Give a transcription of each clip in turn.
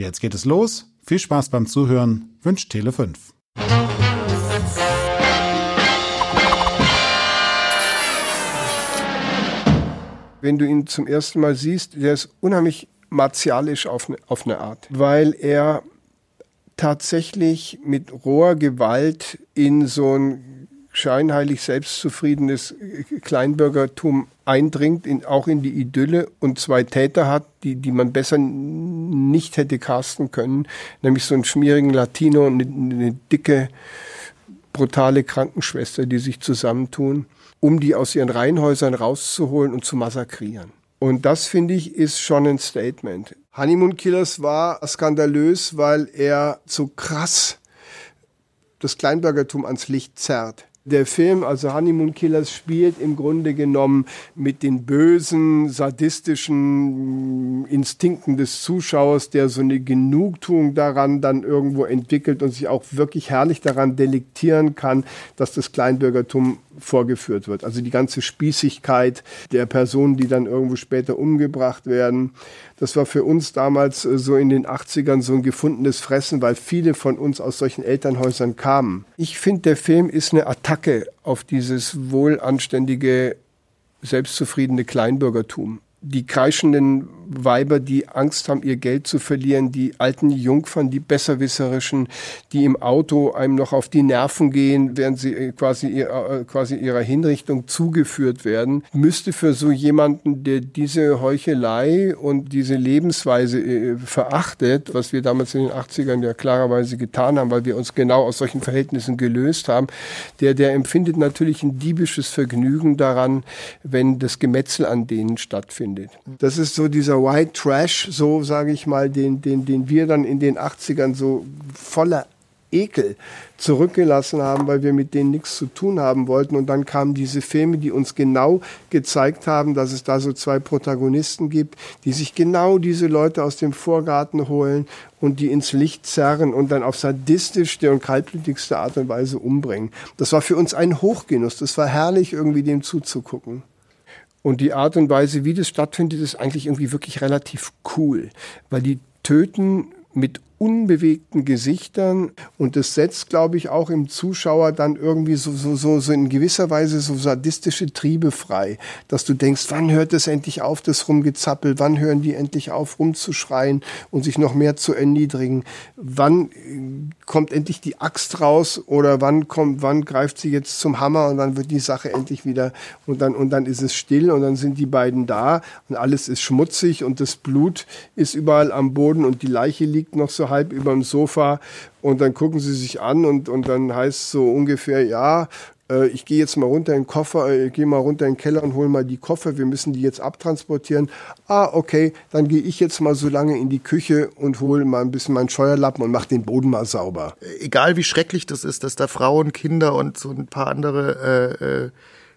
Jetzt geht es los. Viel Spaß beim Zuhören. Wünscht Tele 5. Wenn du ihn zum ersten Mal siehst, der ist unheimlich martialisch auf eine, auf eine Art, weil er tatsächlich mit roher Gewalt in so ein scheinheilig selbstzufriedenes Kleinbürgertum eindringt, in, auch in die Idylle und zwei Täter hat, die, die man besser nicht hätte casten können, nämlich so einen schmierigen Latino und eine, eine dicke, brutale Krankenschwester, die sich zusammentun, um die aus ihren Reihenhäusern rauszuholen und zu massakrieren. Und das, finde ich, ist schon ein Statement. Honeymoon Killers war skandalös, weil er so krass das Kleinbürgertum ans Licht zerrt. Der Film, also Honeymoon Killers, spielt im Grunde genommen mit den bösen, sadistischen Instinkten des Zuschauers, der so eine Genugtuung daran dann irgendwo entwickelt und sich auch wirklich herrlich daran delektieren kann, dass das Kleinbürgertum vorgeführt wird. Also die ganze Spießigkeit der Personen, die dann irgendwo später umgebracht werden. Das war für uns damals äh, so in den 80ern so ein gefundenes Fressen, weil viele von uns aus solchen Elternhäusern kamen. Ich finde, der Film ist eine Attacke auf dieses wohlanständige, selbstzufriedene Kleinbürgertum. Die kreischenden Weiber, die Angst haben, ihr Geld zu verlieren, die alten Jungfern, die besserwisserischen, die im Auto einem noch auf die Nerven gehen, während sie äh, quasi, äh, quasi ihrer Hinrichtung zugeführt werden, müsste für so jemanden, der diese Heuchelei und diese Lebensweise äh, verachtet, was wir damals in den 80ern ja klarerweise getan haben, weil wir uns genau aus solchen Verhältnissen gelöst haben, der, der empfindet natürlich ein diebisches Vergnügen daran, wenn das Gemetzel an denen stattfindet findet. Das ist so dieser White Trash, so sage ich mal, den, den, den wir dann in den 80ern so voller Ekel zurückgelassen haben, weil wir mit denen nichts zu tun haben wollten. Und dann kamen diese Filme, die uns genau gezeigt haben, dass es da so zwei Protagonisten gibt, die sich genau diese Leute aus dem Vorgarten holen und die ins Licht zerren und dann auf sadistischste und kaltblütigste Art und Weise umbringen. Das war für uns ein Hochgenuss. Das war herrlich, irgendwie dem zuzugucken. Und die Art und Weise, wie das stattfindet, ist eigentlich irgendwie wirklich relativ cool, weil die töten mit unbewegten Gesichtern. Und das setzt, glaube ich, auch im Zuschauer dann irgendwie so, so, so, so in gewisser Weise so sadistische Triebe frei, dass du denkst, wann hört es endlich auf, das Rumgezappel, wann hören die endlich auf, rumzuschreien und sich noch mehr zu erniedrigen, wann äh, kommt endlich die Axt raus oder wann kommt, wann greift sie jetzt zum Hammer und dann wird die Sache endlich wieder und dann, und dann ist es still und dann sind die beiden da und alles ist schmutzig und das Blut ist überall am Boden und die Leiche liegt noch so halb über dem Sofa und dann gucken sie sich an und, und dann heißt so ungefähr, ja, äh, ich gehe jetzt mal runter in den Koffer, äh, ich gehe mal runter in den Keller und hole mal die Koffer, wir müssen die jetzt abtransportieren. Ah, okay, dann gehe ich jetzt mal so lange in die Küche und hole mal ein bisschen meinen Scheuerlappen und mache den Boden mal sauber. Egal wie schrecklich das ist, dass da Frauen, Kinder und so ein paar andere äh, äh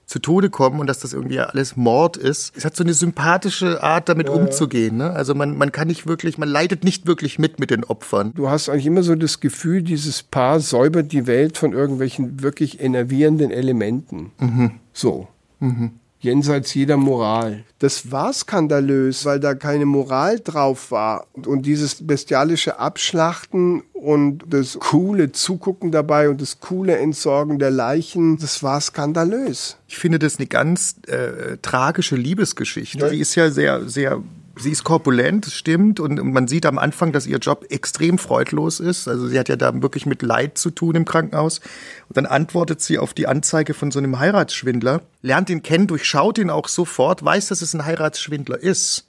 zu Tode kommen und dass das irgendwie alles Mord ist. Es hat so eine sympathische Art, damit ja, umzugehen. Ne? Also man, man kann nicht wirklich, man leidet nicht wirklich mit mit den Opfern. Du hast eigentlich immer so das Gefühl, dieses Paar säubert die Welt von irgendwelchen wirklich enervierenden Elementen. Mhm. So. Mhm jenseits jeder Moral. Das war skandalös, weil da keine Moral drauf war. Und, dieses bestialische Abschlachten und das coole Zugucken dabei und das coole Entsorgen der Leichen, das war skandalös. Ich finde das eine ganz äh, tragische Liebesgeschichte. Ja. Die ist ja sehr, sehr sie ist korpulent, stimmt, und man sieht am Anfang, dass ihr Job extrem freudlos ist. Also sie hat ja da wirklich mit Leid zu tun im Krankenhaus. Und dann antwortet sie auf die Anzeige von so einem Heiratsschwindler, lernt ihn kennen, durchschaut ihn auch sofort, weiß, dass es ein Heiratsschwindler ist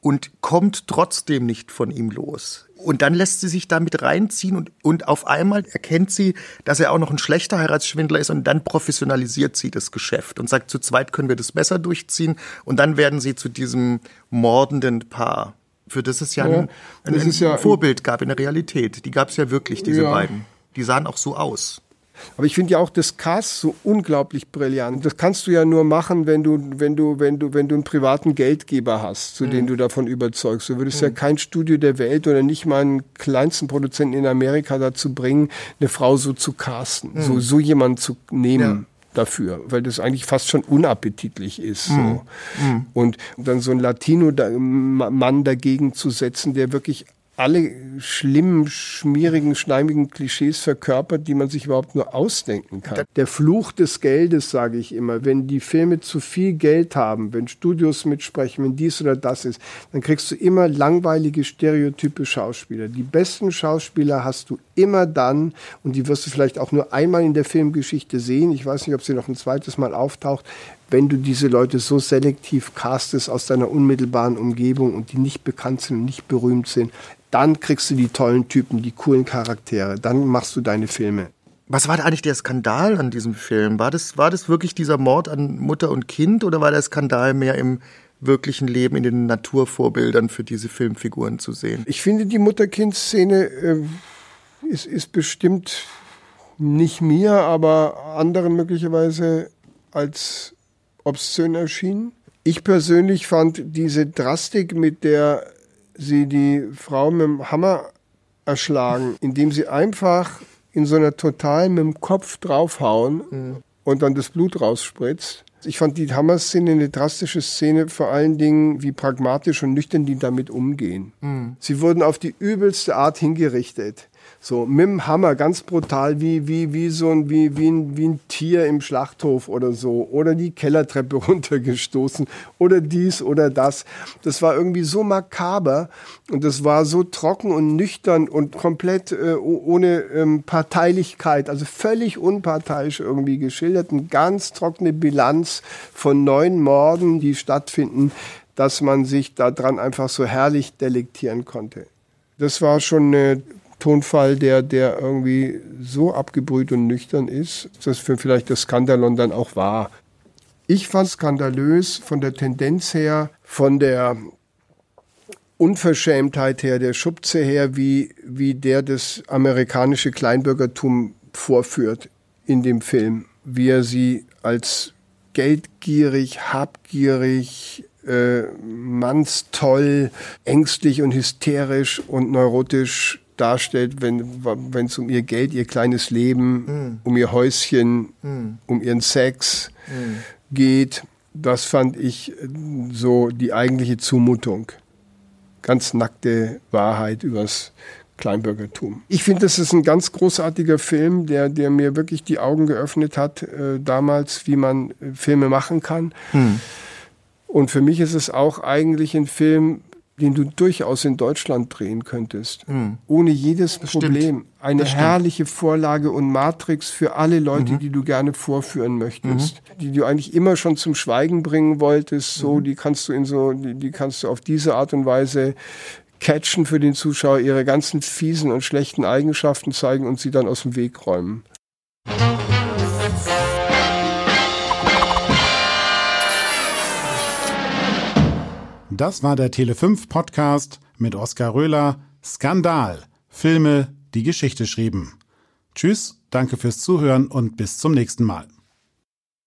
und kommt trotzdem nicht von ihm los. Und dann lässt sie sich damit reinziehen und, und auf einmal erkennt sie, dass er auch noch ein schlechter Heiratsschwindler ist und dann professionalisiert sie das Geschäft und sagt, zu zweit können wir das besser durchziehen und dann werden sie zu diesem mordenden Paar. für das es ja, ja ein, ein, ein ja Vorbild gab in der Realität. Die gab es ja wirklich, diese ja. beiden. Die sahen auch so aus. Aber ich finde ja auch das Cast so unglaublich brillant. Das kannst du ja nur machen, wenn du, wenn du, wenn du, wenn du einen privaten Geldgeber hast, zu mhm. dem du davon überzeugst. Du würdest mhm. ja kein Studio der Welt oder nicht mal einen kleinsten Produzenten in Amerika dazu bringen, eine Frau so zu casten, mhm. so, so jemanden zu nehmen. Ja dafür, weil das eigentlich fast schon unappetitlich ist. So. Mm. Und dann so ein Latino-Mann dagegen zu setzen, der wirklich alle schlimmen, schmierigen, schleimigen Klischees verkörpert, die man sich überhaupt nur ausdenken kann. Der Fluch des Geldes, sage ich immer, wenn die Filme zu viel Geld haben, wenn Studios mitsprechen, wenn dies oder das ist, dann kriegst du immer langweilige, stereotype Schauspieler. Die besten Schauspieler hast du immer dann, und die wirst du vielleicht auch nur einmal in der Filmgeschichte sehen, ich weiß nicht, ob sie noch ein zweites Mal auftaucht, wenn du diese Leute so selektiv castest aus deiner unmittelbaren Umgebung und die nicht bekannt sind und nicht berühmt sind, dann kriegst du die tollen Typen, die coolen Charaktere, dann machst du deine Filme. Was war da eigentlich der Skandal an diesem Film? War das, war das wirklich dieser Mord an Mutter und Kind oder war der Skandal mehr im wirklichen Leben, in den Naturvorbildern für diese Filmfiguren zu sehen? Ich finde, die Mutter-Kind-Szene äh, ist, ist bestimmt nicht mir, aber anderen möglicherweise als obszön erschienen. Ich persönlich fand diese Drastik, mit der sie die Frau mit dem Hammer erschlagen, indem sie einfach in so einer total mit dem Kopf draufhauen mhm. und dann das Blut rausspritzt. Ich fand die Hammer-Szene eine drastische Szene, vor allen Dingen, wie pragmatisch und nüchtern die damit umgehen. Mhm. Sie wurden auf die übelste Art hingerichtet. So mit dem Hammer, ganz brutal, wie, wie, wie so ein, wie, wie, ein, wie ein Tier im Schlachthof oder so. Oder die Kellertreppe runtergestoßen oder dies oder das. Das war irgendwie so makaber und das war so trocken und nüchtern und komplett äh, ohne ähm, Parteilichkeit, also völlig unparteiisch irgendwie geschildert. Eine ganz trockene Bilanz von neun Morden, die stattfinden, dass man sich daran einfach so herrlich delektieren konnte. Das war schon eine Tonfall, der, der irgendwie so abgebrüht und nüchtern ist, dass für vielleicht das Skandalon dann auch war. Ich fand skandalös von der Tendenz her, von der Unverschämtheit her, der Schubze her, wie, wie der das amerikanische Kleinbürgertum vorführt in dem Film. Wie er sie als geldgierig, habgierig, äh, mannstoll, ängstlich und hysterisch und neurotisch darstellt, wenn es um ihr Geld, ihr kleines Leben, mm. um ihr Häuschen, mm. um ihren Sex mm. geht. Das fand ich äh, so die eigentliche Zumutung. Ganz nackte Wahrheit übers Kleinbürgertum. Ich finde, das ist ein ganz großartiger Film, der, der mir wirklich die Augen geöffnet hat, äh, damals, wie man äh, Filme machen kann. Hm. Und für mich ist es auch eigentlich ein Film, den du durchaus in Deutschland drehen könntest. Mhm. Ohne jedes das Problem. Stimmt. Eine herrliche Vorlage und Matrix für alle Leute, mhm. die du gerne vorführen möchtest. Mhm. Die du eigentlich immer schon zum Schweigen bringen wolltest. So, mhm. die kannst du in so, die, die kannst du auf diese Art und Weise catchen für den Zuschauer, ihre ganzen fiesen und schlechten Eigenschaften zeigen und sie dann aus dem Weg räumen. Das war der Tele5 Podcast mit Oskar Röhler. Skandal. Filme, die Geschichte schrieben. Tschüss, danke fürs Zuhören und bis zum nächsten Mal.